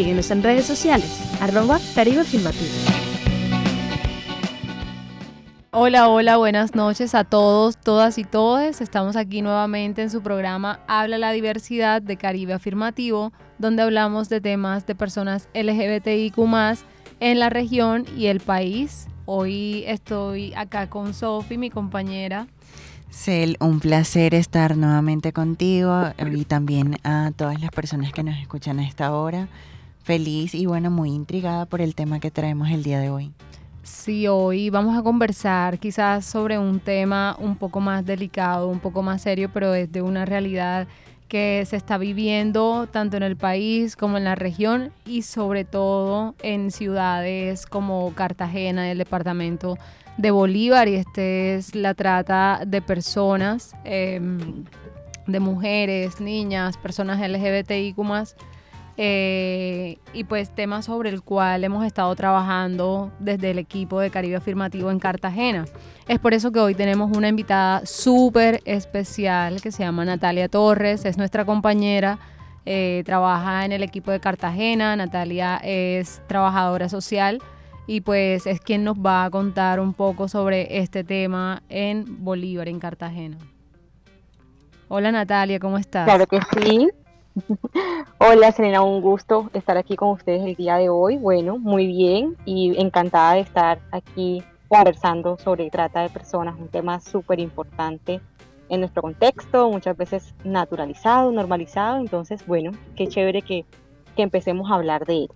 Síguenos en redes sociales, arroba Caribe Afirmativo. Hola, hola, buenas noches a todos, todas y todes. Estamos aquí nuevamente en su programa Habla la diversidad de Caribe Afirmativo, donde hablamos de temas de personas LGBTIQ en la región y el país. Hoy estoy acá con Sofi, mi compañera. Cel, un placer estar nuevamente contigo y también a todas las personas que nos escuchan a esta hora. Feliz y bueno, muy intrigada por el tema que traemos el día de hoy. Sí, hoy vamos a conversar quizás sobre un tema un poco más delicado, un poco más serio, pero desde una realidad que se está viviendo tanto en el país como en la región y sobre todo en ciudades como Cartagena, el departamento de Bolívar, y este es la trata de personas, em, de mujeres, niñas, personas LGBTIQ eh, y pues tema sobre el cual hemos estado trabajando desde el equipo de Caribe Afirmativo en Cartagena. Es por eso que hoy tenemos una invitada súper especial que se llama Natalia Torres, es nuestra compañera, eh, trabaja en el equipo de Cartagena, Natalia es trabajadora social y pues es quien nos va a contar un poco sobre este tema en Bolívar, en Cartagena. Hola Natalia, ¿cómo estás? Claro que sí, Hola Selena, un gusto estar aquí con ustedes el día de hoy. Bueno, muy bien y encantada de estar aquí conversando sobre trata de personas, un tema súper importante en nuestro contexto, muchas veces naturalizado, normalizado. Entonces, bueno, qué chévere que, que empecemos a hablar de él.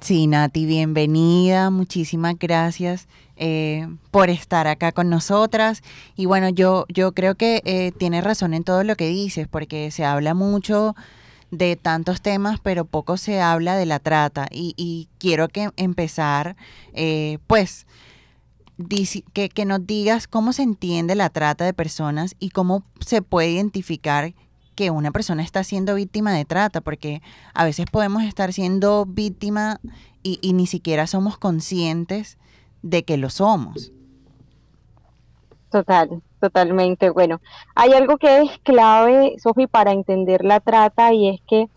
Sí, Nati, bienvenida, muchísimas gracias eh, por estar acá con nosotras. Y bueno, yo, yo creo que eh, tienes razón en todo lo que dices, porque se habla mucho de tantos temas, pero poco se habla de la trata. Y, quiero que empezar, eh, pues, que, que nos digas cómo se entiende la trata de personas y cómo se puede identificar que una persona está siendo víctima de trata, porque a veces podemos estar siendo víctima y, ni siquiera somos conscientes de que lo somos. Total, totalmente. Bueno, hay algo que es clave, Sofi, para entender la trata y es que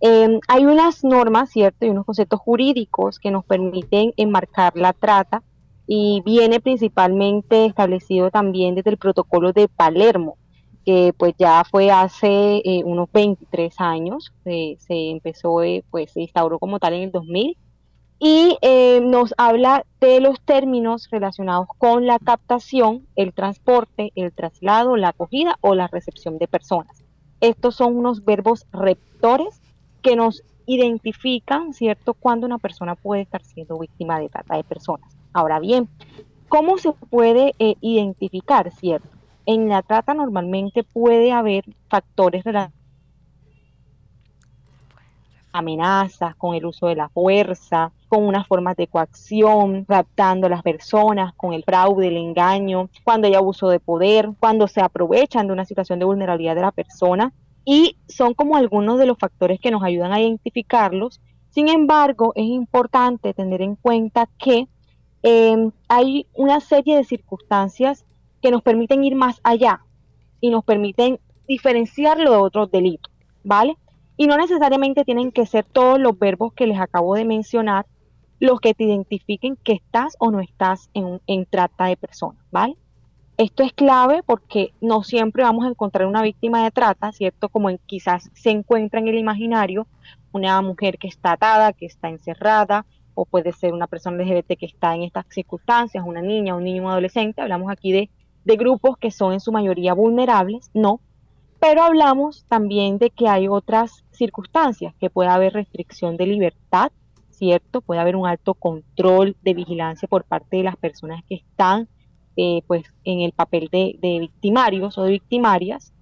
em, hay unas normas, ¿cierto? Y unos conceptos jurídicos que nos permiten enmarcar la trata y viene principalmente establecido también desde el protocolo de Palermo que pues ya fue hace eh, unos 23 años, se empezó, eh, pues se instauró como tal en el 2000 y eh, nos habla de los términos relacionados con la captación, el transporte, el traslado, la acogida o la recepción de personas. Estos son unos verbos rectores que nos identifican, ¿cierto?, cuando una persona puede estar siendo víctima de trata de personas. Ahora bien, ¿cómo se puede identificar, ¿cierto? En la trata normalmente puede haber factores relacionados amenazas, con el uso de la fuerza, con unas formas de coacción, raptando a las personas, con el fraude, el engaño, cuando hay abuso de poder, cuando se aprovechan de una situación de vulnerabilidad de la persona. Y son como algunos de los factores que nos ayudan a identificarlos. Sin embargo, es importante tener en cuenta que eh, hay una serie de circunstancias que nos permiten ir más allá y nos permiten diferenciarlo de otros delitos, ¿vale? Y no necesariamente tienen que ser todos los verbos que les acabo de mencionar los que te identifiquen que estás o no estás en, en trata de personas, ¿vale? Esto es clave porque no siempre vamos a encontrar una víctima de trata, ¿cierto? Como quizás se encuentra en el imaginario una mujer que está atada, que está encerrada, o puede ser una persona LGBT que está en estas circunstancias, una niña, un niño, un adolescente. Hablamos aquí de de grupos que son en su mayoría vulnerables, no, pero hablamos también de que hay otras circunstancias, que puede haber restricción de libertad, ¿cierto? Puede haber un alto control de vigilancia por parte de las personas que están eh, pues, en el papel de, victimarios o de victimarias.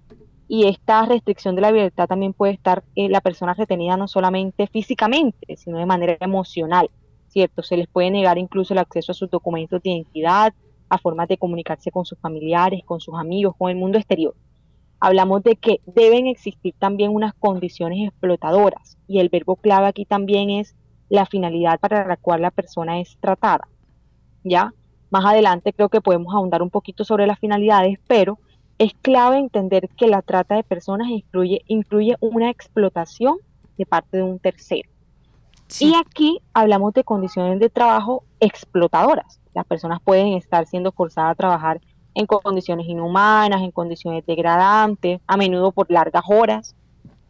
y esta restricción de la libertad también puede estar eh, la persona retenida no solamente físicamente, sino de manera emocional, ¿cierto? Se les puede negar incluso el acceso a sus documentos de identidad, a formas de comunicarse con sus familiares, con sus amigos, con el mundo exterior. Hablamos de que deben existir también unas condiciones explotadoras y el verbo clave aquí también es la finalidad para la cual la persona es tratada. ¿Ya? Más adelante creo que podemos ahondar un poquito sobre las finalidades, pero es clave entender que la trata de personas incluye, incluye una explotación de parte de un tercero. Y aquí hablamos de condiciones de trabajo explotadoras. Las personas pueden estar siendo forzadas a trabajar en condiciones inhumanas, en condiciones degradantes, a menudo por largas horas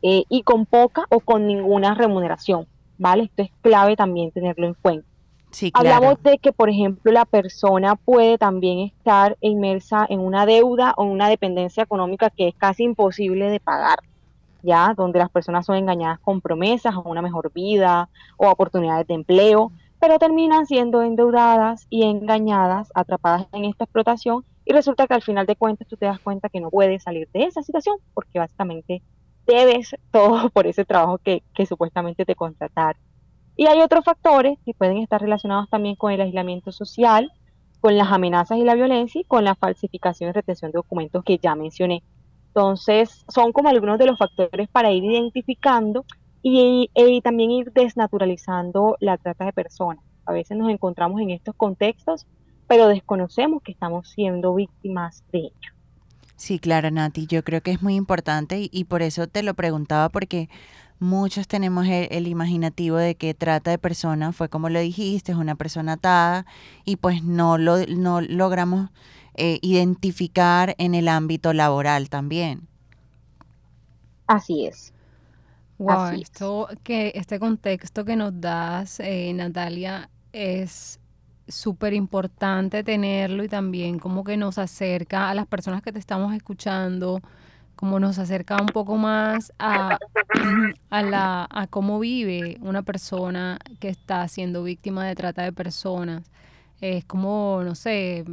eh, y con poca o con ninguna remuneración. ¿Vale? Esto es clave también tenerlo en cuenta. Hablamos de que, por ejemplo, la persona puede también estar inmersa en una deuda o en una dependencia económica que es casi imposible de pagar, ¿ya? Donde las personas son engañadas con promesas a una mejor vida o oportunidades de empleo, pero terminan siendo endeudadas y engañadas, atrapadas en esta explotación y resulta que al final de cuentas tú te das cuenta que no puedes salir de esa situación porque básicamente debes todo por ese trabajo que, que supuestamente te contrataron. Y hay otros factores que pueden estar relacionados también con el aislamiento social, con las amenazas y la violencia y con la falsificación y retención de documentos que ya mencioné. Entonces, son como algunos de los factores para ir identificando y, y, también ir desnaturalizando la trata de personas. A veces nos encontramos en estos contextos, pero desconocemos que estamos siendo víctimas de ello. Sí, claro, Nati, yo creo que es muy importante y por eso te lo preguntaba porque Muchos tenemos el, imaginativo de que trata de persona, fue como lo dijiste, es una persona atada y pues no lo no logramos eh, identificar en el ámbito laboral también. Así es. Wow, esto, que este contexto que nos das, eh, Natalia, es súper importante tenerlo y también como que nos acerca a las personas que te estamos escuchando, como nos acerca un poco más a, a, la, a cómo vive una persona que está siendo víctima de trata de personas. Es como, no sé,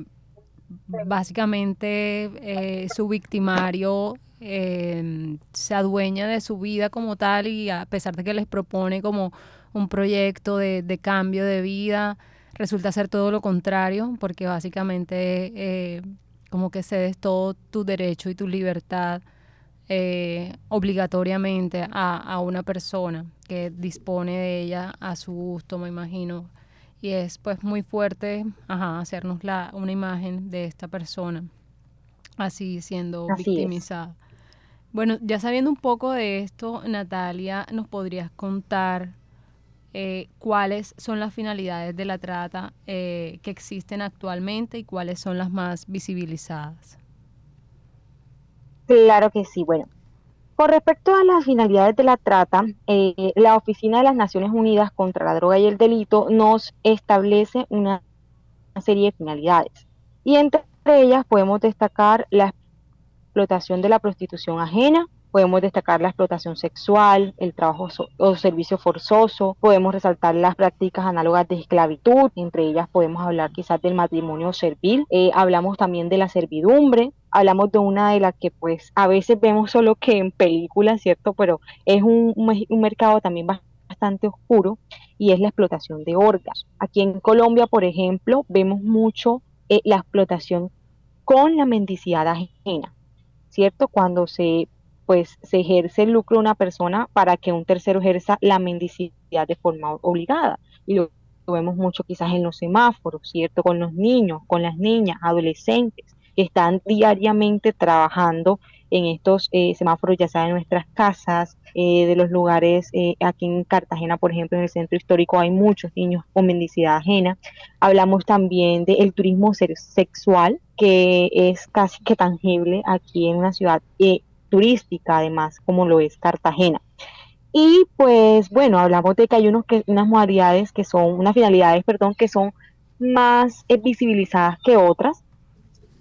básicamente eh, su victimario em, se adueña de su vida como tal y a pesar de que les propone como un proyecto de, de cambio de vida, resulta ser todo lo contrario, porque básicamente eh, como que cedes todo tu derecho y tu libertad eh, obligatoriamente a, una persona que dispone de ella a su gusto, me imagino. Y es pues muy fuerte hacernos la, una imagen de esta persona así siendo victimizada. Bueno, ya sabiendo un poco de esto, Natalia, ¿nos podrías contar eh, cuáles son las finalidades de la trata eh, que existen actualmente y cuáles son las más visibilizadas? Claro que sí. Bueno, con respecto a las finalidades de la trata, eh, la Oficina de las Naciones Unidas contra la Droga y el Delito nos establece una serie de finalidades. Y entre ellas podemos destacar la explotación de la prostitución ajena, podemos destacar la explotación sexual, el trabajo o servicio forzoso, podemos resaltar las prácticas análogas de esclavitud, entre ellas podemos hablar quizás del matrimonio servil, eh, hablamos también de la servidumbre, hablamos de una de las que pues a veces vemos solo que en películas, ¿cierto? Pero es un, un mercado también bastante oscuro y es la explotación de órganos. Aquí en Colombia, por ejemplo, vemos mucho eh, la explotación con la mendicidad ajena, ¿cierto? Cuando se pues se ejerce el lucro de una persona para que un tercero ejerza la mendicidad de forma obligada. Y lo, vemos mucho quizás en los semáforos, ¿cierto? Con los niños, con las niñas, adolescentes, que están diariamente trabajando en estos eh, semáforos, ya sea en nuestras casas, eh, de los lugares, eh, aquí en Cartagena, por ejemplo, en el centro histórico hay muchos niños con mendicidad ajena. Hablamos también del turismo sexual, que es casi que tangible aquí en una ciudad turística, además, como lo es Cartagena. Y pues bueno, hablamos de que hay unos que, unas modalidades que son, unas finalidades, perdón, que son más visibilizadas que otras.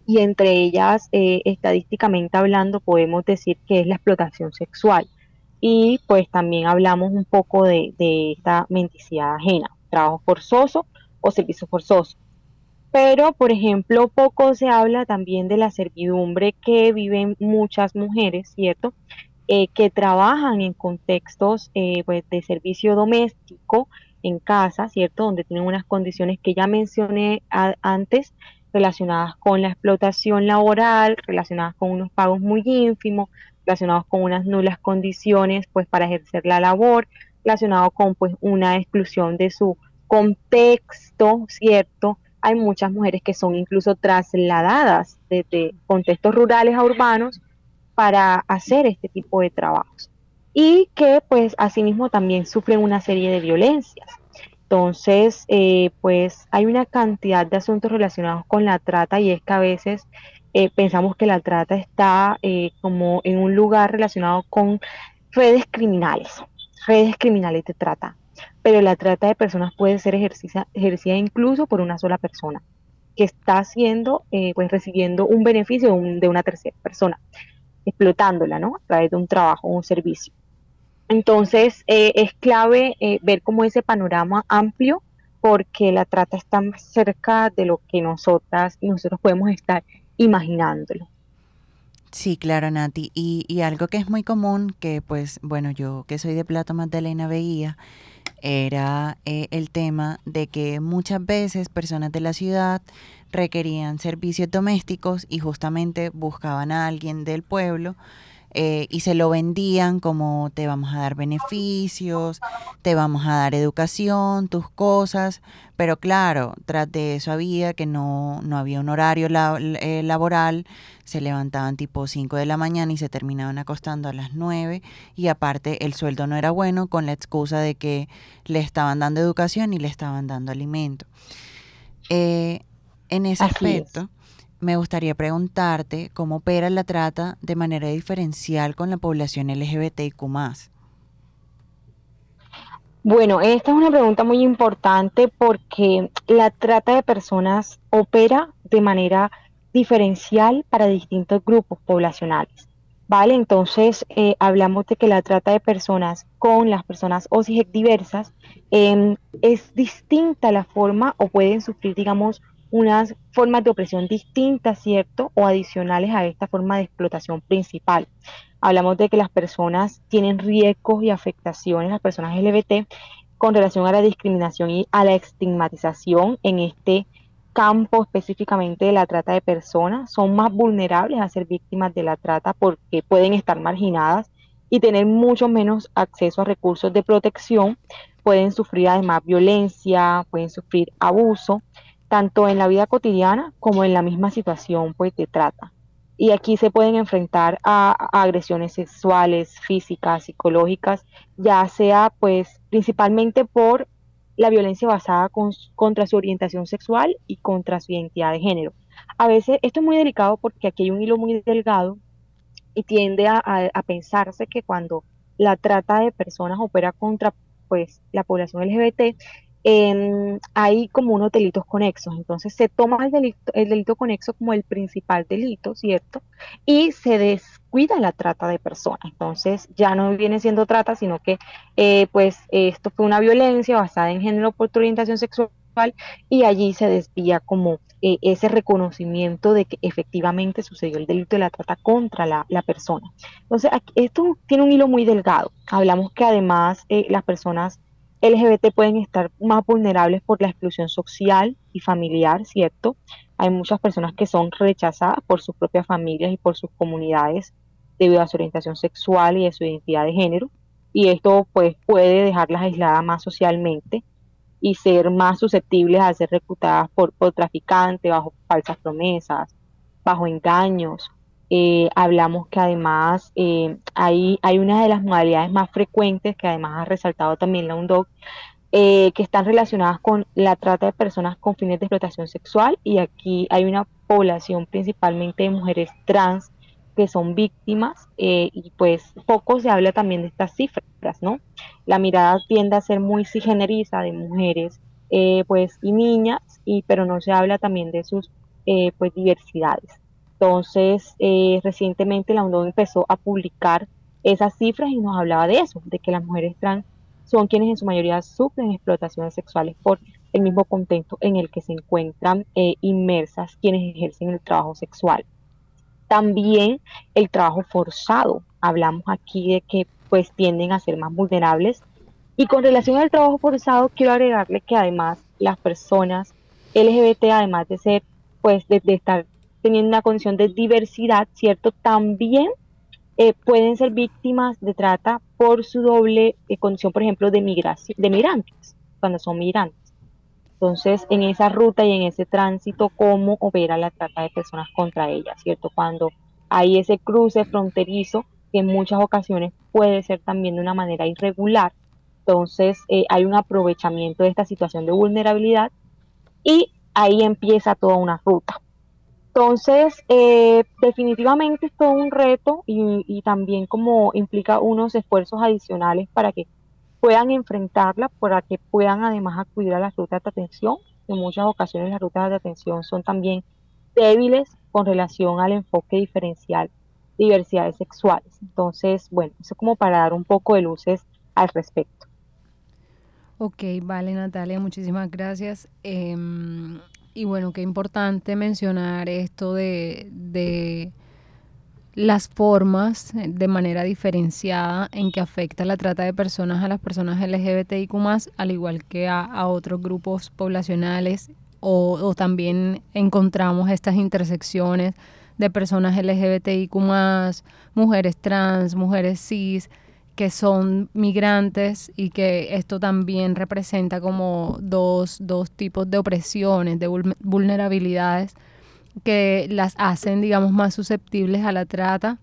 Y entre ellas, eh, estadísticamente hablando, podemos decir que es la explotación sexual. Y pues también hablamos un poco de, esta mendicidad ajena, trabajo forzoso o servicio forzoso. Pero, por ejemplo, poco se habla también de la servidumbre que viven muchas mujeres, ¿cierto? Eh, que trabajan en contextos eh, pues, de servicio doméstico en casa, ¿cierto? Donde tienen unas condiciones que ya mencioné antes relacionadas con la explotación laboral, relacionadas con unos pagos muy ínfimos, relacionados con unas nulas condiciones pues para ejercer la labor, relacionado con pues una exclusión de su contexto, ¿cierto? Hay muchas mujeres que son incluso trasladadas desde contextos rurales a urbanos para hacer este tipo de trabajos y que pues asimismo también sufren una serie de violencias. Entonces, eh, pues hay una cantidad de asuntos relacionados con la trata y es que a veces eh, pensamos que la trata está eh, como en un lugar relacionado con redes criminales, redes criminales de trata, pero la trata de personas puede ser ejercida, ejercida incluso por una sola persona que está haciendo, pues recibiendo un beneficio de, una tercera persona, explotándola, ¿no? A través de un trabajo o un servicio. Entonces, eh, es clave eh, ver como ese panorama amplio porque la trata está más cerca de lo que nosotras y nosotros podemos estar imaginándolo. Sí, claro, Nati. Y, y algo que es muy común, que pues, bueno, yo que soy de Plata Magdalena veía, era eh, el tema de que muchas veces personas de la ciudad requerían servicios domésticos y justamente buscaban a alguien del pueblo eh, y se lo vendían como te vamos a dar beneficios, te vamos a dar educación, tus cosas, pero claro, tras de eso había que no, no había un horario eh, laboral, se levantaban tipo 5 de la mañana y se terminaban acostando a las 9 y aparte el sueldo no era bueno con la excusa de que le estaban dando educación y le estaban dando alimento. Eh, en ese aspecto, me gustaría preguntarte cómo opera la trata de manera diferencial con la población LGBTIQ. Bueno, esta es una pregunta muy importante porque la trata de personas opera de manera diferencial para distintos grupos poblacionales. ¿Vale? Entonces, eh, hablamos de que la trata de personas con las personas OSIGEC diversas em, es distinta la forma o pueden sufrir, digamos, unas formas de opresión distintas, ¿cierto? O adicionales a esta forma de explotación principal. Hablamos de que las personas tienen riesgos y afectaciones, las personas LGBT, con relación a la discriminación y a la estigmatización en este campo específicamente de la trata de personas, son más vulnerables a ser víctimas de la trata porque pueden estar marginadas y tener mucho menos acceso a recursos de protección, pueden sufrir además violencia, pueden sufrir abuso tanto en la vida cotidiana como en la misma situación pues de trata. Y aquí se pueden enfrentar a, agresiones sexuales, físicas, psicológicas, ya sea pues principalmente por la violencia basada contra su orientación sexual y contra su identidad de género. A veces esto es muy delicado porque aquí hay un hilo muy delgado y tiende a, a pensarse que cuando la trata de personas opera contra pues la población LGBT, hay como unos delitos conexos. Entonces se toma el delito, el delito conexo como el principal delito, ¿cierto? Y se descuida la trata de personas. Entonces ya no viene siendo trata, sino que eh, pues esto fue una violencia basada en género por tu orientación sexual y allí se desvía como eh, ese reconocimiento de que efectivamente sucedió el delito de la trata contra la, persona. Entonces, esto tiene un hilo muy delgado. Hablamos que además eh, las personas LGBT pueden estar más vulnerables por la exclusión social y familiar, ¿cierto? Hay muchas personas que son rechazadas por sus propias familias y por sus comunidades debido a su orientación sexual y de su identidad de género. Y esto pues puede dejarlas aisladas más socialmente y ser más susceptibles a ser reclutadas por, por traficantes bajo falsas promesas, bajo engaños eh, hablamos que además eh, hay, hay una de las modalidades más frecuentes que además ha resaltado también la UNDOC, eh, que están relacionadas con la trata de personas con fines de explotación sexual y aquí hay una población principalmente de mujeres trans que son víctimas y pues poco se habla también de estas cifras, ¿no? La mirada tiende a ser muy cisgeneriza de mujeres pues y niñas, y, pero no se habla también de sus pues diversidades. Entonces, eh, recientemente la UNDO empezó a publicar esas cifras y nos hablaba de eso, de que las mujeres trans son quienes en su mayoría sufren explotaciones sexuales por el mismo contexto en el que se encuentran eh, inmersas quienes ejercen el trabajo sexual. También el trabajo forzado. Hablamos aquí de que pues tienden a ser más vulnerables. Y con relación al trabajo forzado, quiero agregarle que además las personas LGBT, además de ser, pues, de, estar teniendo una condición de diversidad, ¿cierto? También eh, pueden ser víctimas de trata por su doble eh, condición, por ejemplo, de de migrantes, cuando son migrantes. Entonces, en esa ruta y en ese tránsito, ¿cómo opera la trata de personas contra ellas, ¿cierto? Cuando hay ese cruce fronterizo, que en muchas ocasiones puede ser también de una manera irregular, entonces eh, hay un aprovechamiento de esta situación de vulnerabilidad y ahí empieza toda una ruta. Entonces, eh, definitivamente es todo un reto y, y, también como implica unos esfuerzos adicionales para que puedan enfrentarla, para que puedan además acudir a las rutas de atención. En muchas ocasiones las rutas de atención son también débiles con relación al enfoque diferencial de diversidades sexuales. Entonces, bueno, eso como para dar un poco de luces al respecto. Ok, vale Natalia, muchísimas gracias. Em, y bueno, qué importante mencionar esto de, de las formas eh, de manera diferenciada en que afecta la trata de personas a las personas LGBTIQ al igual que a, otros grupos poblacionales o, también encontramos estas intersecciones de personas LGBTIQ mujeres trans, mujeres cis, que son migrantes y que esto también representa como dos, dos tipos de opresiones, de vulnerabilidades que las hacen, digamos, más susceptibles a la trata.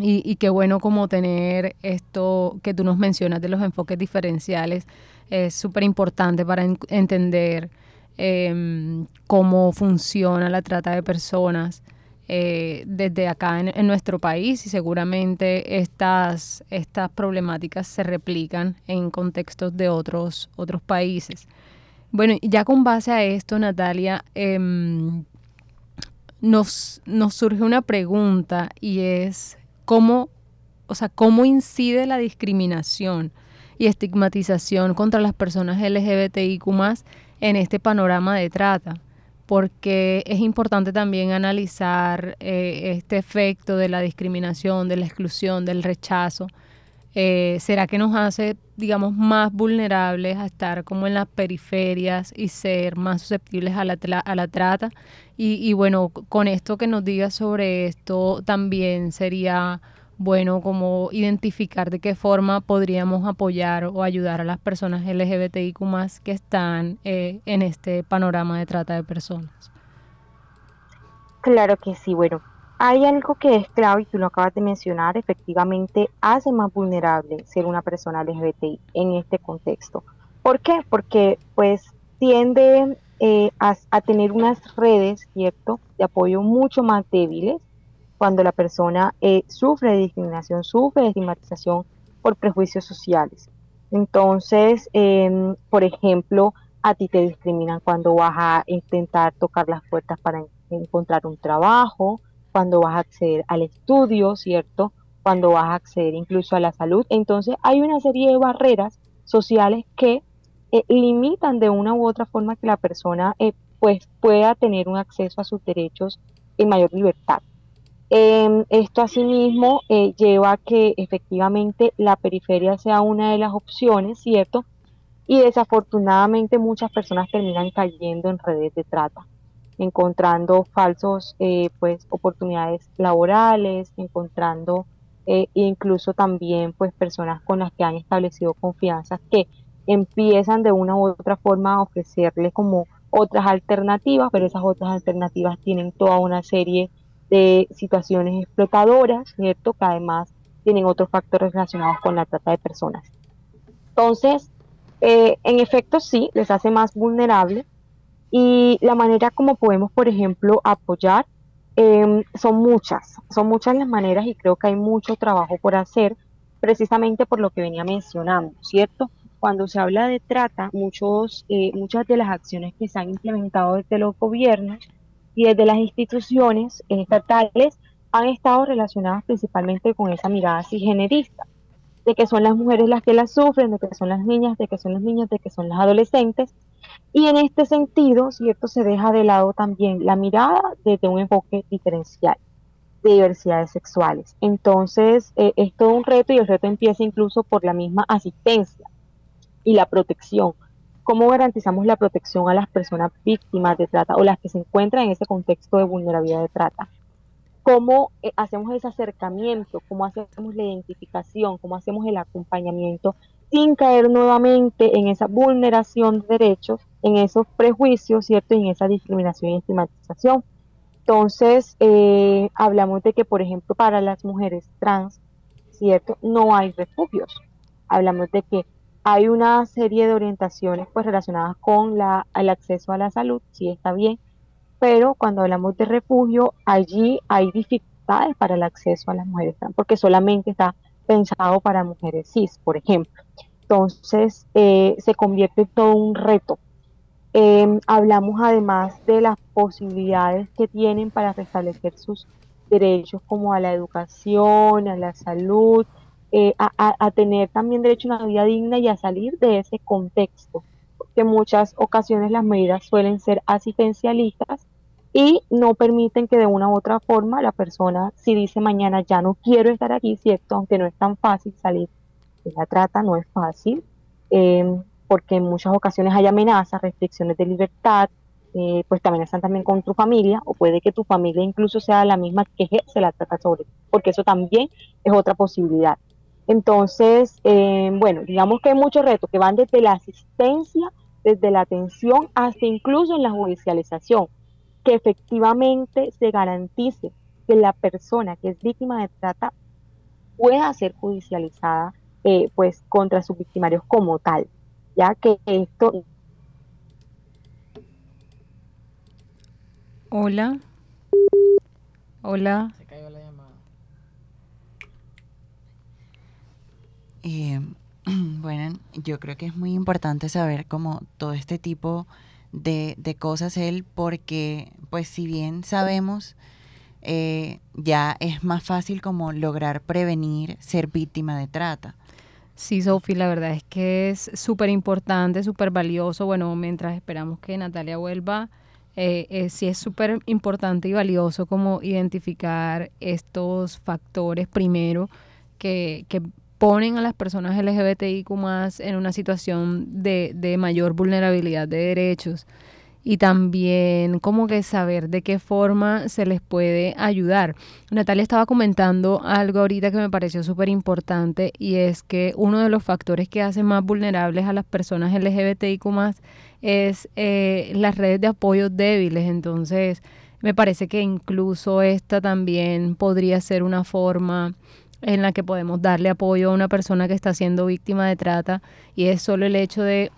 Y, y qué bueno como tener esto que tú nos mencionas de los enfoques diferenciales es súper importante para entender em, cómo funciona la trata de personas eh, desde acá en, nuestro país y seguramente estas, estas problemáticas se replican en contextos de otros, otros países. Bueno, ya con base a esto, Natalia, em, nos, nos surge una pregunta y es cómo, o sea, cómo incide la discriminación y estigmatización contra las personas LGBTIQ en este panorama de trata, porque es importante también analizar eh, este efecto de la discriminación, de la exclusión, del rechazo. Eh, ¿Será que nos hace, digamos, más vulnerables a estar como en las periferias y ser más susceptibles a la, a la trata? Y, bueno, con esto que nos digas sobre esto, también sería bueno como identificar de qué forma podríamos apoyar o ayudar a las personas LGBTIQ que están eh, en este panorama de trata de personas. Claro que sí, bueno, hay algo que es clave y tú lo acabas de mencionar, efectivamente hace más vulnerable ser una persona LGBTI en este contexto. ¿Por qué? Porque pues tiende eh, a, tener unas redes, ¿cierto?, de apoyo mucho más débiles cuando la persona eh, sufre de discriminación, sufre de estigmatización por prejuicios sociales. Entonces, em, por ejemplo, a ti te discriminan cuando vas a intentar tocar las puertas para encontrar un trabajo, cuando vas a acceder al estudio, ¿cierto? Cuando vas a acceder incluso a la salud. Entonces, hay una serie de barreras sociales que eh, limitan de una u otra forma que la persona eh, pues pueda tener un acceso a sus derechos en mayor libertad. Em, esto asimismo eh, lleva a que efectivamente la periferia sea una de las opciones, ¿cierto? Y desafortunadamente muchas personas terminan cayendo en redes de trata, encontrando falsos pues oportunidades laborales, encontrando incluso también pues personas con las que han establecido confianzas que empiezan de una u otra forma a ofrecerle como otras alternativas, pero esas otras alternativas tienen toda una serie de situaciones explotadoras, ¿cierto? Que además tienen otros factores relacionados con la trata de personas. Entonces, eh, en efecto, sí, les hace más vulnerables y la manera como podemos, por ejemplo, apoyar em, son muchas, son muchas las maneras y creo que hay mucho trabajo por hacer precisamente por lo que venía mencionando, ¿cierto? cuando se habla de trata, muchos, eh, muchas de las acciones que se han implementado desde los gobiernos y desde las instituciones estatales han estado relacionadas principalmente con esa mirada cisgenerista, de que son las mujeres las que las sufren, de que son las niñas, de que son los niños, de que son las adolescentes, Y en este sentido, ¿cierto? Se deja de lado también la mirada desde un enfoque diferencial de diversidades sexuales. Entonces, eh, es todo un reto y el reto empieza incluso por la misma asistencia y la protección. ¿Cómo garantizamos la protección a las personas víctimas de trata o las que se encuentran en ese contexto de vulnerabilidad de trata? ¿Cómo eh, hacemos ese acercamiento? ¿Cómo hacemos la identificación? ¿Cómo hacemos el acompañamiento sin caer nuevamente en esa vulneración de derechos, en esos prejuicios, ¿cierto? Y en esa discriminación y estigmatización. Entonces, eh, hablamos de que, por ejemplo, para las mujeres trans, ¿cierto? No hay refugios. Hablamos de que hay una serie de orientaciones pues relacionadas con la, el acceso a la salud, sí está bien, pero cuando hablamos de refugio, allí hay dificultades para el acceso a las mujeres trans, porque solamente está pensado para mujeres cis, por ejemplo. Entonces, eh, se convierte en todo un reto. Em, hablamos además de las posibilidades que tienen para restablecer sus derechos como a la educación, a la salud, eh, a, tener también derecho a una vida digna y a salir de ese contexto, porque muchas ocasiones las medidas suelen ser asistencialistas y no permiten que de una u otra forma la persona, si dice mañana ya no quiero estar aquí, cierto, aunque no es tan fácil salir de la trata, no es fácil, em, porque en muchas ocasiones hay amenazas, restricciones de libertad, eh, pues te amenazan también con tu familia, o puede que tu familia incluso sea la misma que se la trata sobre, porque eso también es otra posibilidad. Entonces, eh, bueno, digamos que hay muchos retos que van desde la asistencia, desde la atención, hasta incluso en la judicialización, que efectivamente se garantice que la persona que es víctima de trata pueda ser judicializada eh, pues contra sus victimarios como tal, ya que esto... Hola. Hola. Eh, bueno, yo creo que es muy importante saber como todo este tipo de, cosas él, porque pues si bien sabemos, eh, ya es más fácil como lograr prevenir ser víctima de trata. Sí, Sofi, la verdad es que es súper importante, súper valioso. Bueno, mientras esperamos que Natalia vuelva, eh sí es súper importante y valioso como identificar estos factores primero que, que ponen a las personas LGBTIQ más en una situación de, mayor vulnerabilidad de derechos y también como que saber de qué forma se les puede ayudar. Natalia estaba comentando algo ahorita que me pareció súper importante y es que uno de los factores que hacen más vulnerables a las personas LGBTIQ más es eh, las redes de apoyo débiles. Entonces, me parece que incluso esta también podría ser una forma en la que podemos darle apoyo a una persona que está siendo víctima de trata y es solo el hecho de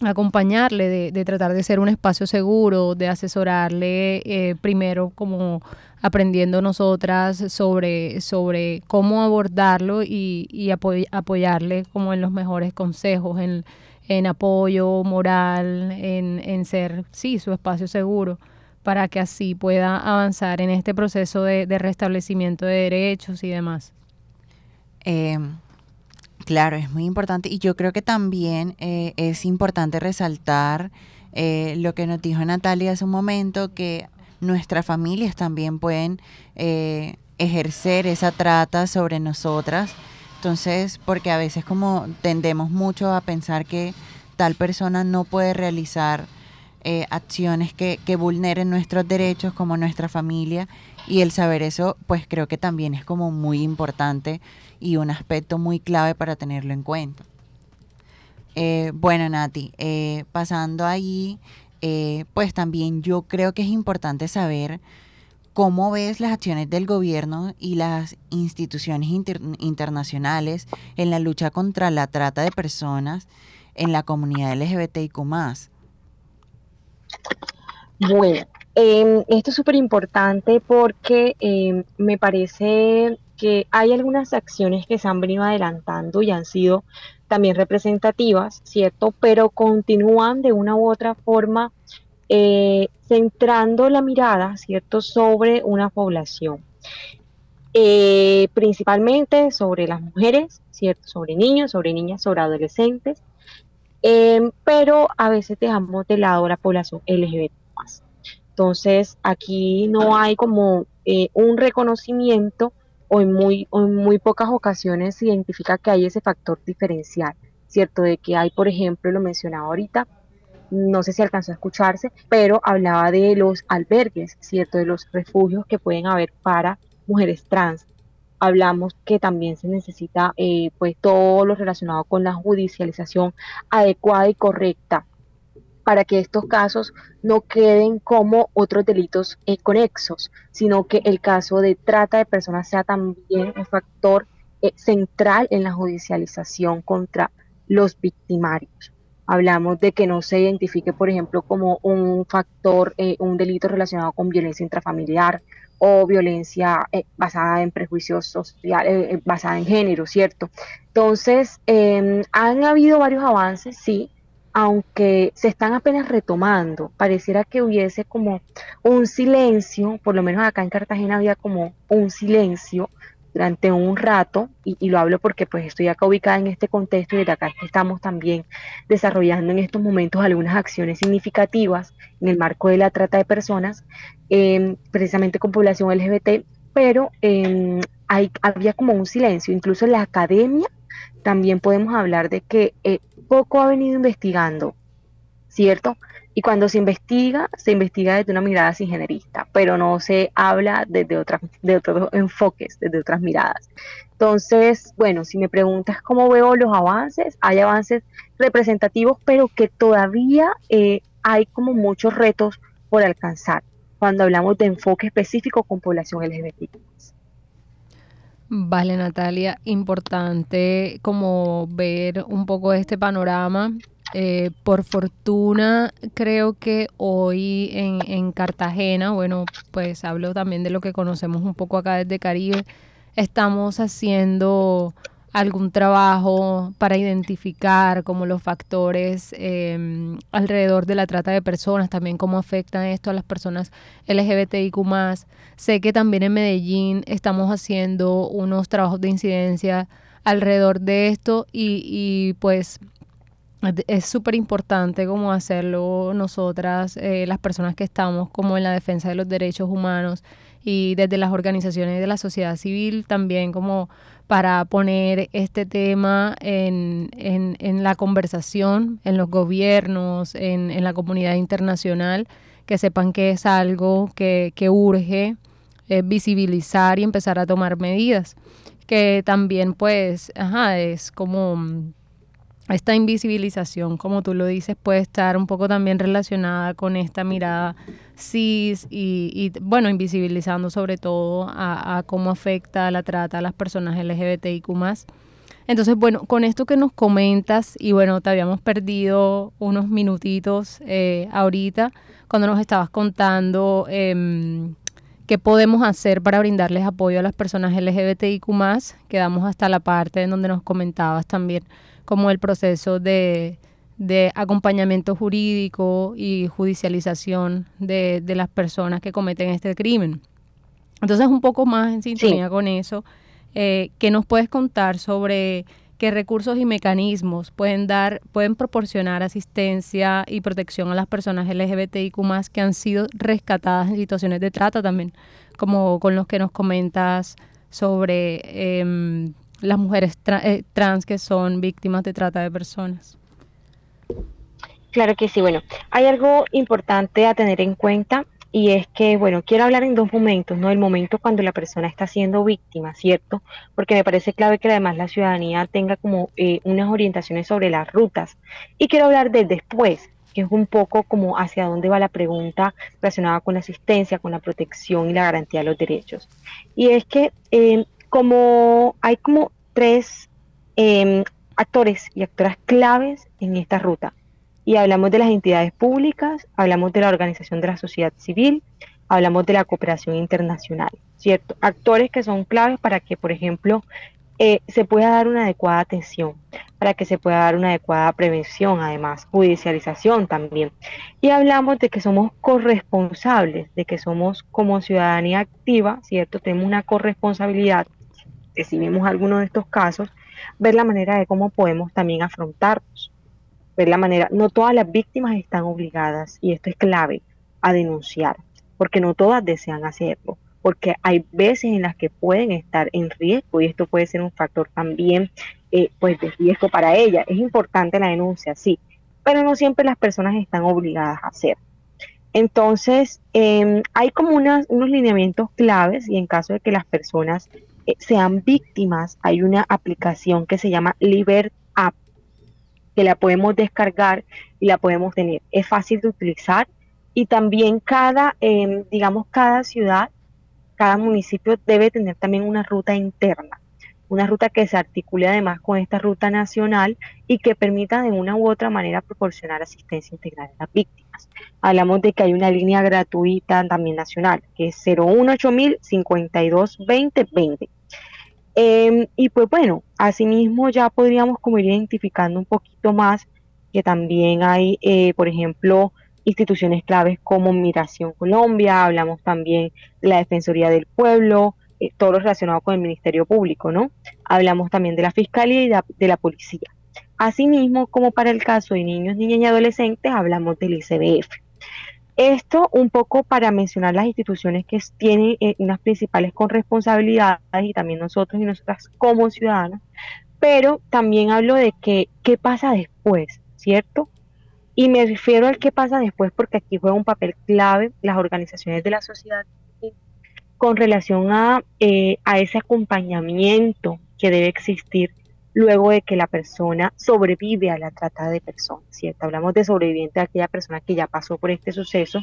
acompañarle, de, tratar de ser un espacio seguro, de asesorarle eh, primero como aprendiendo nosotras sobre, sobre cómo abordarlo y, apoyarle como en los mejores consejos, en, apoyo moral, en, en, ser, sí, su espacio seguro, para que así pueda avanzar en este proceso de restablecimiento de derechos y demás. Eh, claro, es muy importante y yo creo que también eh, es importante resaltar eh, lo que nos dijo Natalia hace un momento, que nuestras familias también pueden eh, ejercer esa trata sobre nosotras. Entonces, porque a veces como tendemos mucho a pensar que tal persona no puede realizar acciones que, que vulneren nuestros derechos como nuestra familia y el saber eso, pues creo que también es como muy importante y un aspecto muy clave para tenerlo en cuenta. Eh, bueno, Nati, eh, pasando ahí, eh, pues también yo creo que es importante saber cómo ves las acciones del gobierno y las instituciones internacionales en la lucha contra la trata de personas en la comunidad LGBTIQ. Bueno, em, esto es súper importante porque em, me parece que hay algunas acciones que se han venido adelantando y han sido también representativas, ¿cierto? Pero continúan de una u otra forma eh, centrando la mirada, ¿cierto?, sobre una población. Eh, principalmente sobre las mujeres, ¿cierto? Sobre niños, sobre niñas, sobre adolescentes. em, pero a veces dejamos de lado la población LGBT Entonces, aquí no hay como eh, un reconocimiento o en, muy, o en muy pocas ocasiones se identifica que hay ese factor diferencial, ¿cierto? De que hay, por ejemplo, lo mencionaba ahorita, no sé si alcanzó a escucharse, pero hablaba de los albergues, ¿cierto? De los refugios que pueden haber para mujeres trans. Hablamos que también se necesita eh, pues todo lo relacionado con la judicialización adecuada y correcta para que estos casos no queden como otros delitos eh, conexos, sino que el caso de trata de personas sea también un factor eh, central en la judicialización contra los victimarios hablamos de que no se identifique, por ejemplo, como un factor, eh, un delito relacionado con violencia intrafamiliar o violencia eh, basada en prejuicios sociales, basada en género, ¿cierto? Entonces, em, han habido varios avances, sí, aunque se están apenas retomando, pareciera que hubiese como un silencio, por lo menos acá en Cartagena había como un silencio durante un rato, y, lo hablo porque pues estoy acá ubicada en este contexto y de acá estamos también desarrollando en estos momentos algunas acciones significativas en el marco de la trata de personas, em, precisamente con población LGBT, pero em, hay, había como un silencio, incluso en la academia también podemos hablar de que eh, poco ha venido investigando, ¿cierto? Y cuando se investiga, se investiga desde una mirada singenerista, pero no se habla desde de otros enfoques, desde otras miradas. Entonces, bueno, si me preguntas cómo veo los avances, hay avances representativos, pero que todavía eh, hay como muchos retos por alcanzar cuando hablamos de enfoque específico con población LGBT. Vale, Natalia, importante como ver un poco este panorama. Eh, por fortuna, creo que hoy en, en, Cartagena, bueno, pues hablo también de lo que conocemos un poco acá desde Caribe, estamos haciendo algún trabajo para identificar como los factores em, alrededor de la trata de personas, también cómo afecta esto a las personas LGBTIQ. Sé que también en Medellín estamos haciendo unos trabajos de incidencia alrededor de esto y, y pues es súper importante como hacerlo nosotras, eh, las personas que estamos como en la defensa de los derechos humanos y desde las organizaciones de la sociedad civil también como para poner este tema en, en, la conversación, en los gobiernos, en, en, la comunidad internacional, que sepan que es algo que, que urge eh, visibilizar y empezar a tomar medidas, que también pues, ajá, es como esta invisibilización, como tú lo dices, puede estar un poco también relacionada con esta mirada cis y, bueno, invisibilizando sobre todo a, cómo afecta la trata a las personas LGBTIQ Entonces, bueno, con esto que nos comentas, y bueno, te habíamos perdido unos minutitos eh, ahorita cuando nos estabas contando em, qué podemos hacer para brindarles apoyo a las personas LGBTIQ quedamos hasta la parte en donde nos comentabas también como el proceso de, acompañamiento jurídico y judicialización de, las personas que cometen este crimen. Entonces, un poco más en sintonía con eso, eh, ¿qué nos puedes contar sobre qué recursos y mecanismos pueden dar, pueden proporcionar asistencia y protección a las personas LGBTIQ que han sido rescatadas en situaciones de trata también, como con los que nos comentas sobre em, las mujeres eh, trans que son víctimas de trata de personas. Claro que sí, bueno, hay algo importante a tener en cuenta y es que, bueno, quiero hablar en dos momentos, ¿no? El momento cuando la persona está siendo víctima, ¿cierto? Porque me parece clave que además la ciudadanía tenga como eh, unas orientaciones sobre las rutas. Y quiero hablar del después, que es un poco como hacia dónde va la pregunta relacionada con la asistencia, con la protección y la garantía de los derechos. Y es que eh, como hay como tres em, actores y actoras claves en esta ruta. Y hablamos de las entidades públicas, hablamos de la organización de la sociedad civil, hablamos de la cooperación internacional, ¿cierto? Actores que son claves para que, por ejemplo, eh, se pueda dar una adecuada atención, para que se pueda dar una adecuada prevención, además, judicialización también. Y hablamos de que somos corresponsables, de que somos como ciudadanía activa, ¿cierto? Tenemos una corresponsabilidad si vemos alguno de estos casos, ver la manera de cómo podemos también afrontarlos. ver la manera, no todas las víctimas están obligadas, y esto es clave, a denunciar, porque no todas desean hacerlo, porque hay veces en las que pueden estar en riesgo y esto puede ser un factor también eh, pues de riesgo para ella. Es importante la denuncia, sí, pero no siempre las personas están obligadas a hacer. Entonces, em, hay como unos lineamientos claves y en caso de que las personas sean víctimas, hay una aplicación que se llama Liber App, que la podemos descargar y la podemos tener. Es fácil de utilizar y también cada, em, digamos, cada ciudad, cada municipio debe tener también una ruta interna, una ruta que se articule además con esta ruta nacional y que permita de una u otra manera proporcionar asistencia integral a las víctimas. Hablamos de que hay una línea gratuita también nacional, que es 018 52 20 20 Em, y pues bueno, asimismo ya podríamos como ir identificando un poquito más que también hay, eh, por ejemplo, instituciones claves como Migración Colombia, hablamos también de la Defensoría del Pueblo, eh, todo lo relacionado con el Ministerio Público, ¿no? Hablamos también de la Fiscalía y de la Policía. Asimismo, como para el caso de niños, niñas y adolescentes, hablamos del ICBF. Esto un poco para mencionar las instituciones que tienen eh, unas principales corresponsabilidades y también nosotros y nosotras como ciudadanos, pero también hablo de que qué pasa después, ¿cierto? Y me refiero al qué pasa después porque aquí juega un papel clave las organizaciones de la sociedad con relación a, eh, a ese acompañamiento que debe existir luego de que la persona sobrevive a la trata de personas, ¿cierto? Hablamos de sobreviviente de aquella persona que ya pasó por este suceso,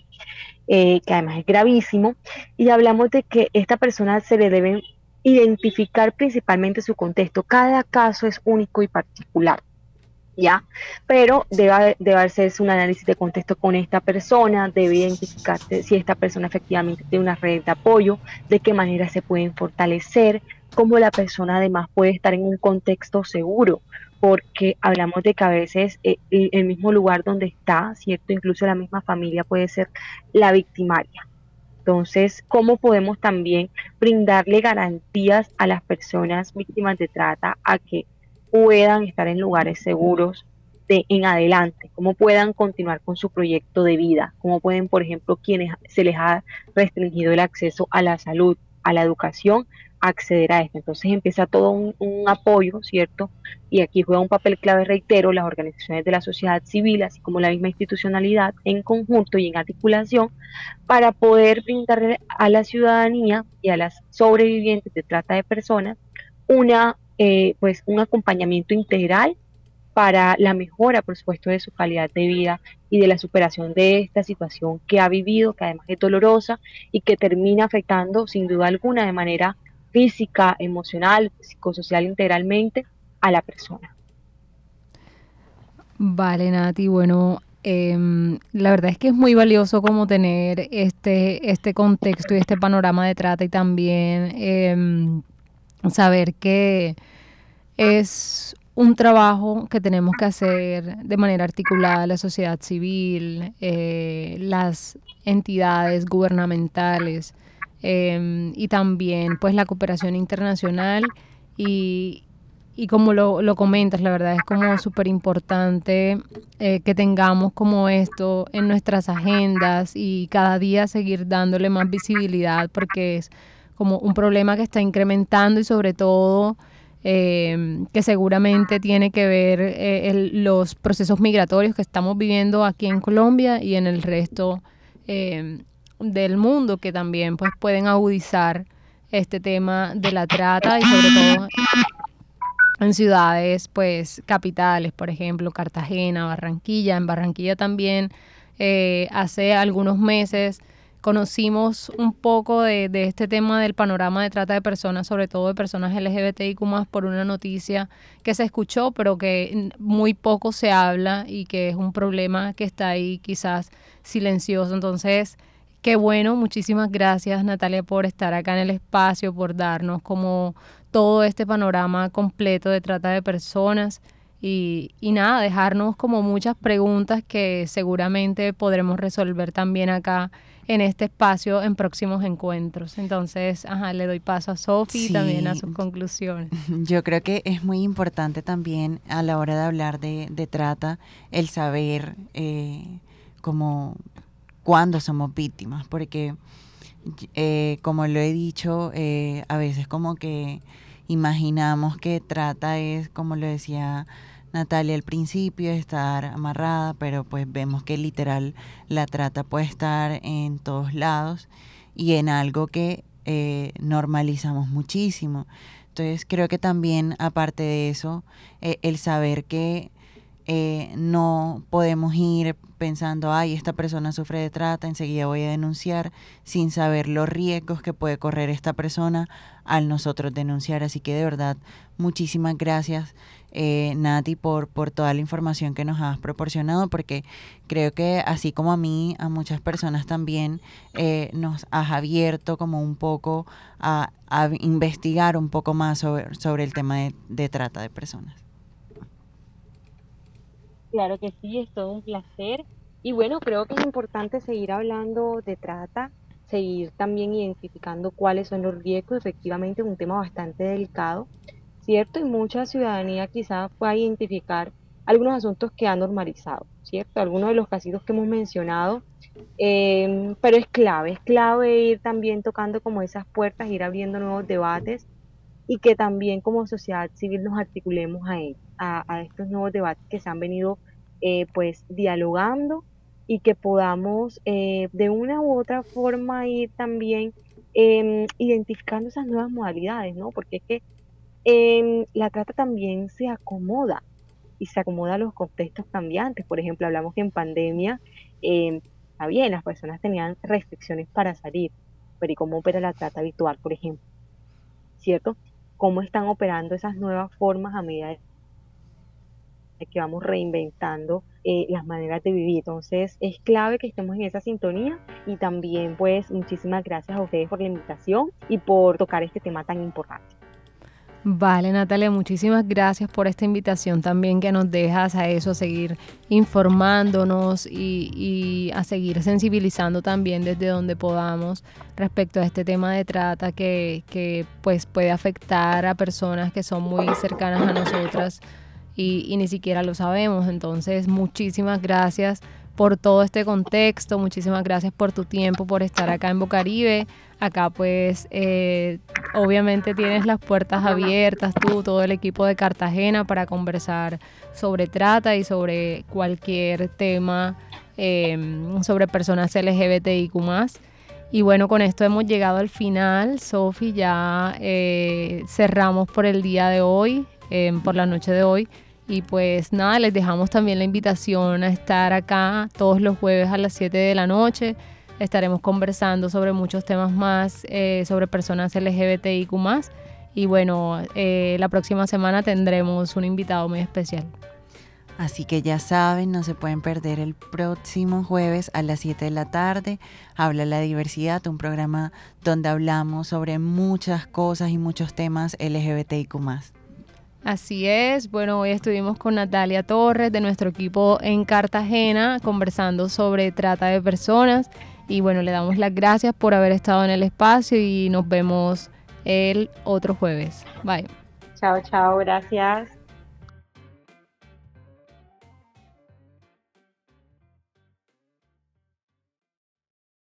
eh, que además es gravísimo, y hablamos de que esta persona se le debe identificar principalmente su contexto. Cada caso es único y particular. ¿ya? Pero debe, debe hacerse un análisis de contexto con esta persona, debe identificarse si esta persona efectivamente tiene una red de apoyo, de qué manera se pueden fortalecer, cómo la persona además puede estar en un contexto seguro, porque hablamos de que a veces eh, el mismo lugar donde está, ¿cierto? Incluso la misma familia puede ser la victimaria. Entonces, ¿cómo podemos también brindarle garantías a las personas víctimas de trata a que puedan estar en lugares seguros de en adelante, cómo puedan continuar con su proyecto de vida, cómo pueden, por ejemplo, quienes se les ha restringido el acceso a la salud, a la educación, acceder a esto. Entonces empieza todo un, apoyo, ¿cierto? Y aquí juega un papel clave, reitero, las organizaciones de la sociedad civil, así como la misma institucionalidad, en conjunto y en articulación, para poder brindarle a la ciudadanía y a las sobrevivientes de trata de personas una, eh, pues, un acompañamiento integral para la mejora, por supuesto, de su calidad de vida y de la superación de esta situación que ha vivido, que además es dolorosa y que termina afectando sin duda alguna de manera física, emocional, psicosocial integralmente a la persona. Vale, Nati, bueno, em, la verdad es que es muy valioso como tener este, este contexto y este panorama de trata y también em, saber que es un trabajo que tenemos que hacer de manera articulada la sociedad civil, eh, las entidades gubernamentales, Em, y también pues la cooperación internacional y, y como lo, lo, comentas, la verdad es como súper importante eh, que tengamos como esto en nuestras agendas y cada día seguir dándole más visibilidad porque es como un problema que está incrementando y sobre todo em, que seguramente tiene que ver eh, los procesos migratorios que estamos viviendo aquí en Colombia y en el resto eh, del mundo que también pues pueden agudizar este tema de la trata y sobre todo en ciudades pues capitales, por ejemplo Cartagena, Barranquilla. En Barranquilla también eh, hace algunos meses conocimos un poco de, de, este tema del panorama de trata de personas, sobre todo de personas LGBTIQ por una noticia que se escuchó, pero que muy poco se habla y que es un problema que está ahí quizás silencioso. Entonces, Qué bueno, muchísimas gracias Natalia por estar acá en el espacio, por darnos como todo este panorama completo de trata de personas y, y nada, dejarnos como muchas preguntas que seguramente podremos resolver también acá en este espacio en próximos encuentros. Entonces, ajá, le doy paso a Sofi y también a sus conclusiones. Yo creo que es muy importante también a la hora de hablar de, trata el saber eh, como cuándo somos víctimas, porque eh, como lo he dicho, eh, a veces como que imaginamos que trata es, como lo decía Natalia al principio, estar amarrada, pero pues vemos que literal la trata puede estar en todos lados y en algo que eh, normalizamos muchísimo. Entonces creo que también aparte de eso, el saber que eh, no podemos ir pensando, ay, esta persona sufre de trata, enseguida voy a denunciar, sin saber los riesgos que puede correr esta persona al nosotros denunciar. Así que de verdad, muchísimas gracias, eh, Nati, por, por toda la información que nos has proporcionado, porque creo que así como a mí, a muchas personas también eh, nos has abierto como un poco a, investigar un poco más sobre, sobre el tema de trata de personas. Claro que sí, es todo un placer. Y bueno, creo que es importante seguir hablando de trata, seguir también identificando cuáles son los riesgos. Efectivamente, es un tema bastante delicado, ¿cierto? Y mucha ciudadanía quizás pueda identificar algunos asuntos que ha normalizado, ¿cierto? Algunos de los casitos que hemos mencionado, em, pero es clave, es clave ir también tocando como esas puertas, ir abriendo nuevos debates y que también como sociedad civil nos articulemos a, a, estos nuevos debates que se han venido eh, pues dialogando y que podamos eh, de una u otra forma ir también em, identificando esas nuevas modalidades, ¿no? Porque es que em, la trata también se acomoda y se acomoda a los contextos cambiantes. Por ejemplo, hablamos que en pandemia, está bien, las personas tenían restricciones para salir, pero ¿y cómo opera la trata habitual, por ejemplo? ¿Cierto? Cómo están operando esas nuevas formas a medida que vamos reinventando eh, las maneras de vivir. Entonces es clave que estemos en esa sintonía y también pues muchísimas gracias a ustedes por la invitación y por tocar este tema tan importante. Vale, Natalia, muchísimas gracias por esta invitación también que nos dejas a eso, a seguir informándonos y, a seguir sensibilizando también desde donde podamos respecto a este tema de trata que, pues puede afectar a personas que son muy cercanas a nosotras y, y ni siquiera lo sabemos. Entonces, muchísimas gracias por todo este contexto. Muchísimas gracias por tu tiempo, por estar acá en Bocaribe. Acá pues eh, obviamente tienes las puertas abiertas, tú, todo el equipo de Cartagena para conversar sobre trata y sobre cualquier tema em, sobre personas LGBTIQ y bueno, con esto hemos llegado al final. Sofi, ya eh, cerramos por el día de hoy, em, por la noche de hoy. Y pues nada, les dejamos también la invitación a estar acá todos los jueves a las 7 de la noche. Estaremos conversando sobre muchos temas más, eh, sobre personas LGBTIQ Y bueno, eh, la próxima semana tendremos un invitado muy especial. Así que ya saben, no se pueden perder el próximo jueves a las 7 de la tarde. Habla la diversidad, un programa donde hablamos sobre muchas cosas y muchos temas LGBTIQ. Así es, bueno, hoy estuvimos con Natalia Torres de nuestro equipo en Cartagena conversando sobre trata de personas y bueno, le damos las gracias por haber estado en el espacio y nos vemos el otro jueves. Bye. Chao, chao, gracias.